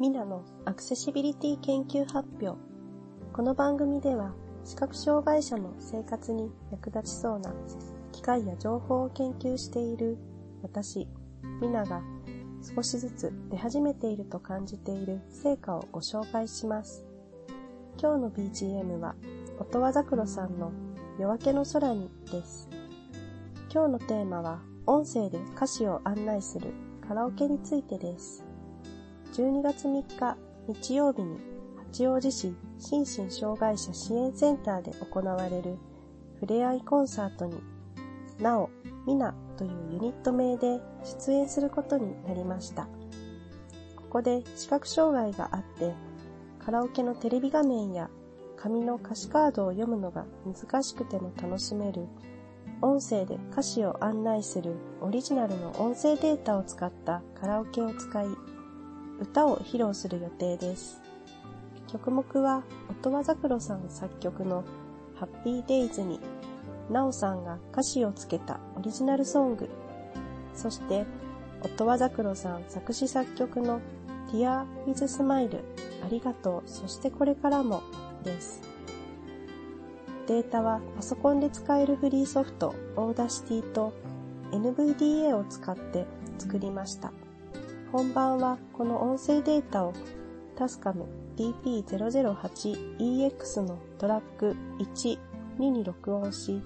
ミナのアクセシビリティ研究発表。この番組では、視覚障害者の生活に役立ちそうな機械や情報を研究している私、ミナが少しずつ出始めていると感じている成果をご紹介します。今日の BGM は、音羽桜さんの夜明けの空にです。今日のテーマは、音声で歌詞を案内するカラオケについてです。12月3日日曜日に八王子市心身障害者支援センターで行われるふれあいコンサートに、なお、みなというユニット名で出演することになりました。ここで視覚障害があって、カラオケのテレビ画面や紙の歌詞カードを読むのが難しくても楽しめる音声で歌詞を案内するオリジナルの音声データを使ったカラオケを使い、歌を披露する予定です。曲目は、音羽桜さん作曲のハッピーデイズに、なおさんが歌詞をつけたオリジナルソング、そして、音羽桜さん作詞作曲の Dear with Smile ありがとう、そしてこれからもです。データはパソコンで使えるフリーソフト Audacity と NVDA を使って作りました。本番はこの音声データをタスカム DP008EX のトラック1、2に録音し、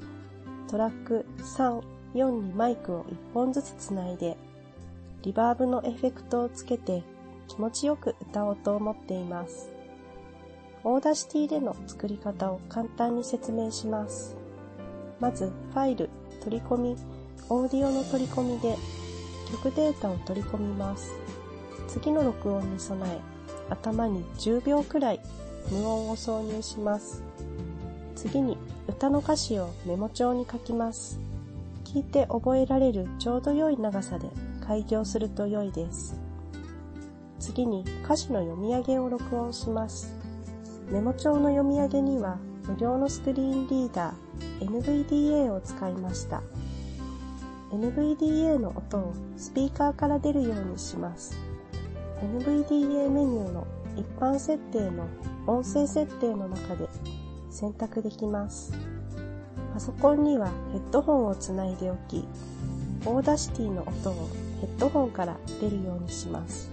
トラック3、4にマイクを1本ずつつないで、リバーブのエフェクトをつけて気持ちよく歌おうと思っています。 Audacity での作り方を簡単に説明します。まず、ファイル、取り込み、オーディオの取り込みで曲データを取り込みます。次の録音に備え、頭に10秒くらい無音を挿入します。次に歌の歌詞をメモ帳に書きます。聞いて覚えられるちょうど良い長さで開業すると良いです。次に歌詞の読み上げを録音します。メモ帳の読み上げには無料のスクリーンリーダー NVDA を使いました。NVDA の音をスピーカーから出るようにします。NVDA メニューの一般設定の音声設定の中で選択できます。パソコンにはヘッドホンをつないでおき、 Audacity の音をヘッドホンから出るようにします。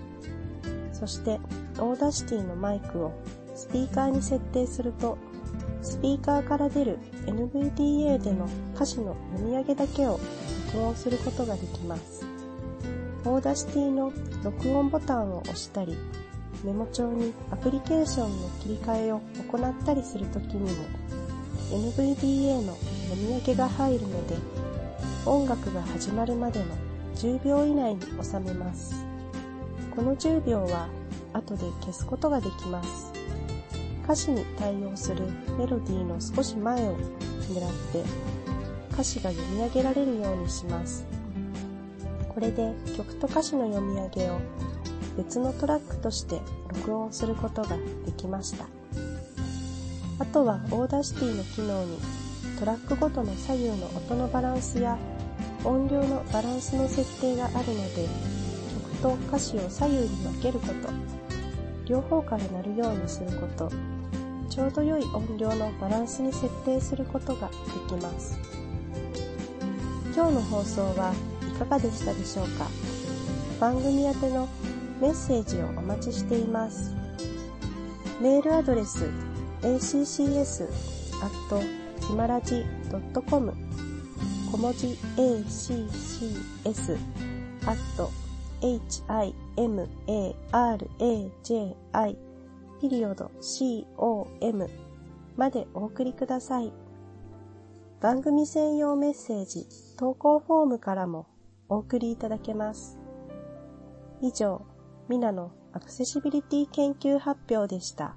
そして、 Audacity のマイクをスピーカーに設定すると、スピーカーから出る NVDA での歌詞の読み上げだけを録音することができます。 Audacity の録音ボタンを押したり、メモ帳にアプリケーションの切り替えを行ったりするときにも NVDA の読み上げが入るので、音楽が始まるまでの10秒以内に収めます。この10秒は後で消すことができます。歌詞に対応するメロディーの少し前を狙って歌詞が読み上げられるようにします。これで曲と歌詞の読み上げを別のトラックとして録音することができました。あとは Audacity の機能にトラックごとの左右の音のバランスや音量のバランスの設定があるので曲と歌詞を左右に分けること両方から鳴るようにすることちょうど良い音量のバランスに設定することができます。今日の放送はいかがでしたでしょうか？番組宛てのメッセージをお待ちしています。メールアドレス accs.himaraji.com 小文字 accs himaraji ピリオド com までお送りください。番組専用メッセージ、投稿フォームからもお送りいただけます。以上、ミナのアクセシビリティ研究発表でした。